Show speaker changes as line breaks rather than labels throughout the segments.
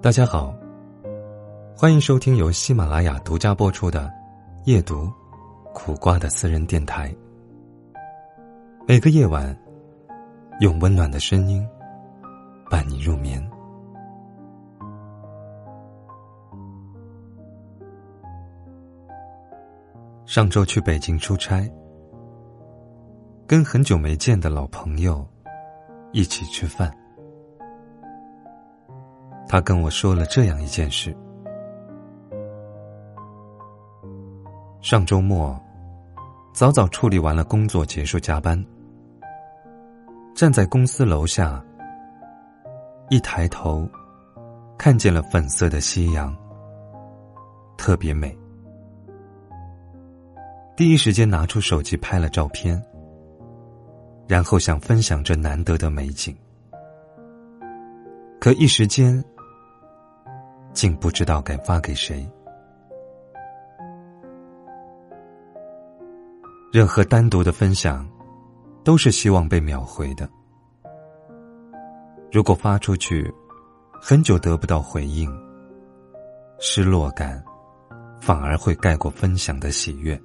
大家好，欢迎收听由喜马拉雅独家播出的《夜读苦瓜》的私人电台。每个夜晚，用温暖的声音伴你入眠。上周去北京出差，跟很久没见的老朋友一起吃饭。他跟我说了这样一件事：上周末，早早处理完了工作，结束加班，站在公司楼下，一抬头，看见了粉色的夕阳，特别美。第一时间拿出手机拍了照片，然后想分享这难得的美景，可一时间。竟不知道该发给谁。任何单独的分享，都是希望被秒回的。如果发出去，很久得不到回应，失落感反而会盖过分享的喜悦。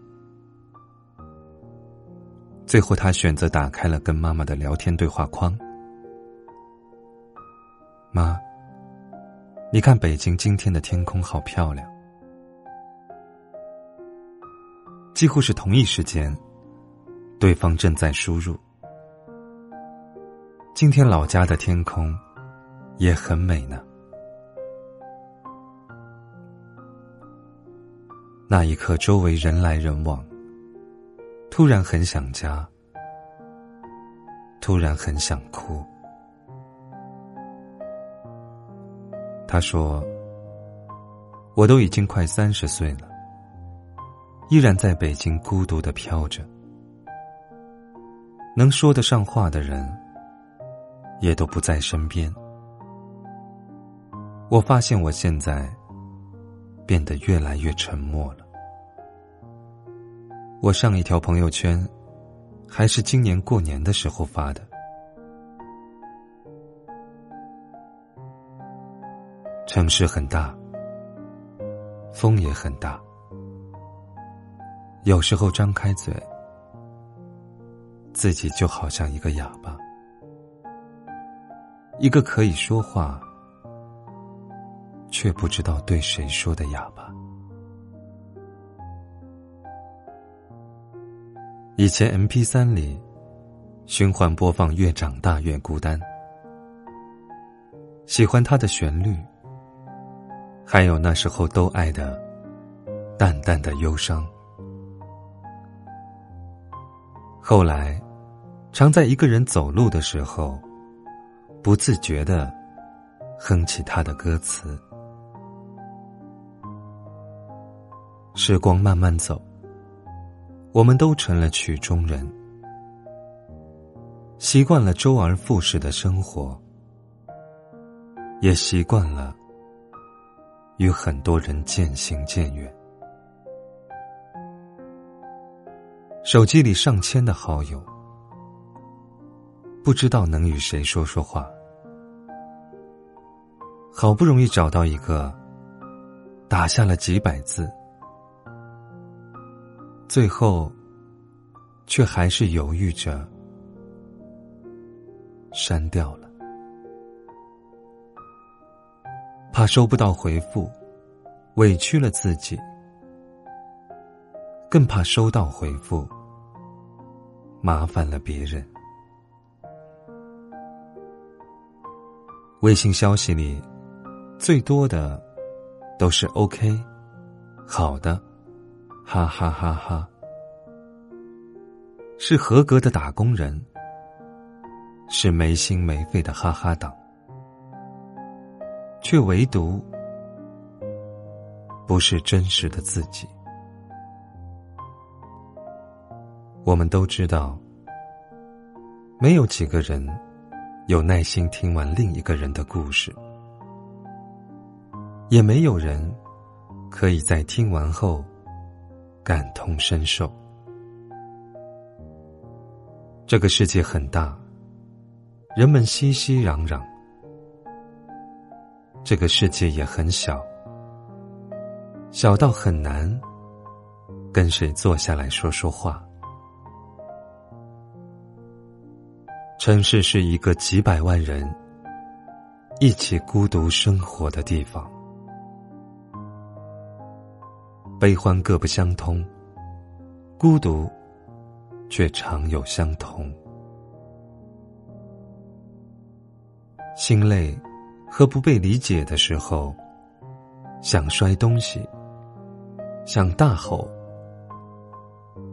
最后，他选择打开了跟妈妈的聊天对话框，妈。你看，北京今天的天空好漂亮。几乎是同一时间，对方正在输入。今天老家的天空也很美呢。那一刻，周围人来人往，突然很想家，突然很想哭。他说：“我都已经快三十岁了，依然在北京孤独的飘着，能说得上话的人也都不在身边。我发现我现在变得越来越沉默了。我上一条朋友圈还是今年过年的时候发的。”城市很大，风也很大。有时候张开嘴，自己就好像一个哑巴，一个可以说话却不知道对谁说的哑巴。以前 M P 三里循环播放《越长大越孤单》，喜欢它的旋律。还有那时候都爱的淡淡的忧伤。后来，常在一个人走路的时候，不自觉的哼起他的歌词。时光慢慢走，我们都成了曲中人，习惯了周而复始的生活，也习惯了。与很多人渐行渐远，手机里上千的好友，不知道能与谁说说话。好不容易找到一个，打下了几百字，最后却还是犹豫着删掉了。怕收不到回复，委屈了自己；更怕收到回复，麻烦了别人。微信消息里最多的都是 “OK”，好的，哈哈哈哈，是合格的打工人，是没心没肺的哈哈党。却唯独不是真实的自己。我们都知道，没有几个人有耐心听完另一个人的故事，也没有人可以在听完后感同身受。这个世界很大，人们熙熙攘攘；这个世界也很小，小到很难跟谁坐下来说说话。城市是一个几百万人一起孤独生活的地方，悲欢各不相通，孤独却常有相同。心累和不被理解的时候，想摔东西，想大吼，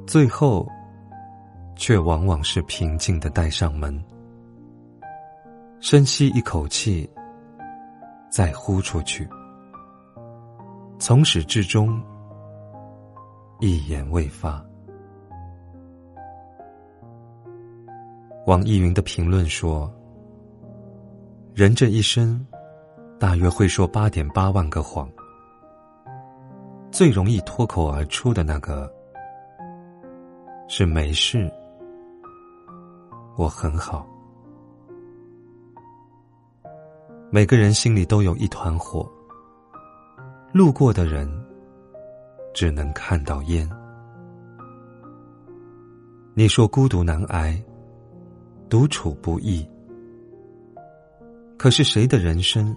最后。却往往是平静的带上门，深吸一口气，再呼出去，从始至终一言未发。网易云的评论说：“人这一生，大约会说八点八万个谎，最容易脱口而出的那个是没事。”我很好。每个人心里都有一团火，路过的人只能看到烟。你说孤独难挨，独处不易，可是谁的人生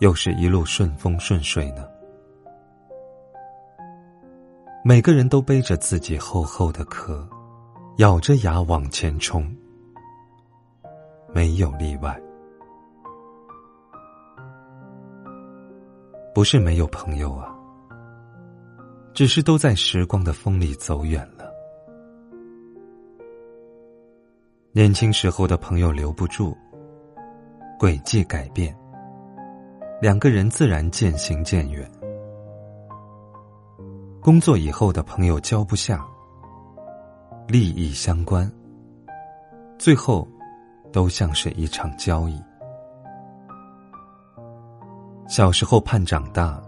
又是一路顺风顺水呢？每个人都背着自己厚厚的壳。咬着牙往前冲，没有例外。不是没有朋友啊，只是都在时光的风里走远了。年轻时候的朋友留不住，轨迹改变，两个人自然渐行渐远。工作以后的朋友交不下。利益相关，最后都像是一场交易。小时候盼长大，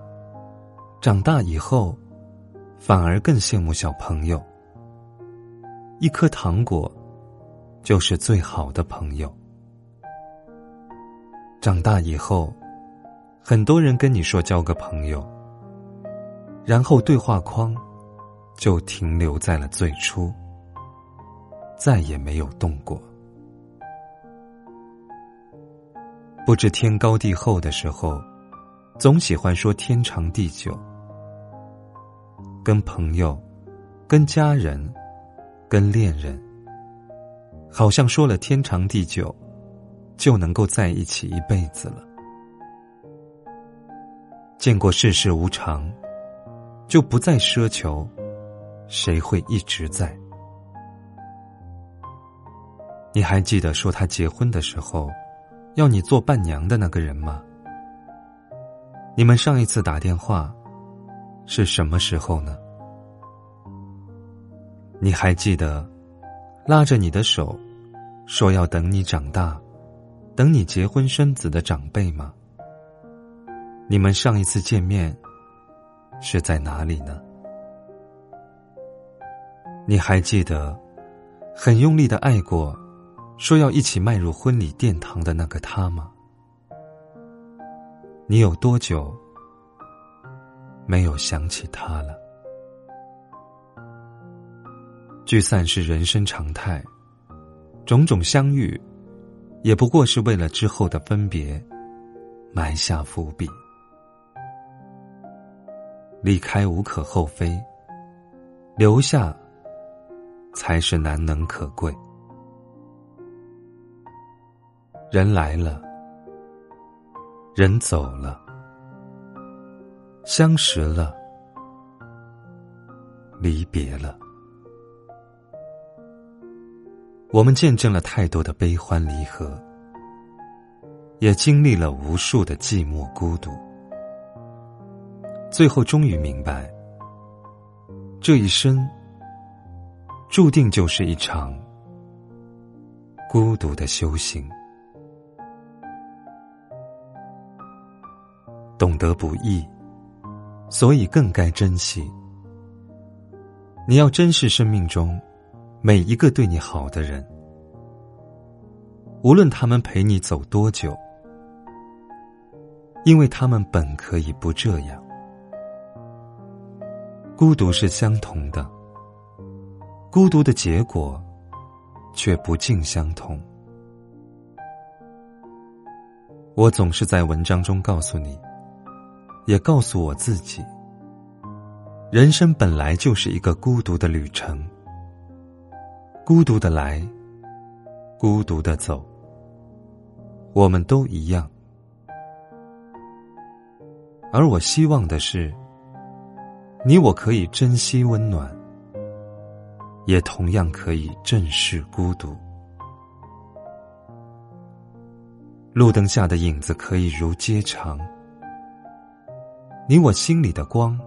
长大以后反而更羡慕小朋友。一颗糖果就是最好的朋友。长大以后，很多人跟你说交个朋友，然后对话框就停留在了最初。再也没有动过。不知天高地厚的时候，总喜欢说天长地久。跟朋友、跟家人、跟恋人，好像说了天长地久，就能够在一起一辈子了。见过世事无常，就不再奢求谁会一直在。你还记得说他结婚的时候，要你做伴娘的那个人吗？你们上一次打电话是什么时候呢？你还记得拉着你的手说要等你长大，等你结婚生子的长辈吗？你们上一次见面是在哪里呢？你还记得很用力的爱过？说要一起迈入婚礼殿堂的那个他吗？你有多久没有想起他了？聚散是人生常态，种种相遇，也不过是为了之后的分别埋下伏笔。离开无可厚非，留下才是难能可贵。人来了，人走了，相识了，离别了。我们见证了太多的悲欢离合，也经历了无数的寂寞孤独。最后，终于明白，这一生注定就是一场孤独的修行。懂得不易，所以更该珍惜。你要珍视生命中每一个对你好的人，无论他们陪你走多久，因为他们本可以不这样。孤独是相同的，孤独的结果却不尽相同。我总是在文章中告诉你，也告诉我自己，人生本来就是一个孤独的旅程，孤独的来，孤独的走，我们都一样。而我希望的是，你我可以珍惜温暖，也同样可以正视孤独。路灯下的影子可以如街长，你我心里的光，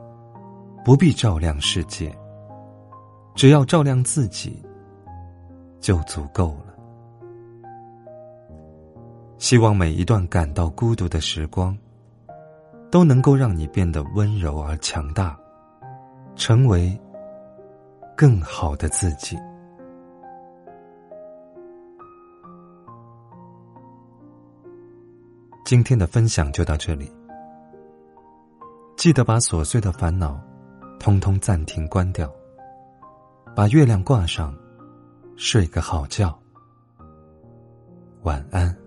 不必照亮世界，只要照亮自己，就足够了。希望每一段感到孤独的时光，都能够让你变得温柔而强大，成为更好的自己。今天的分享就到这里，记得把琐碎的烦恼通通暂停关掉，把月亮挂上，睡个好觉，晚安。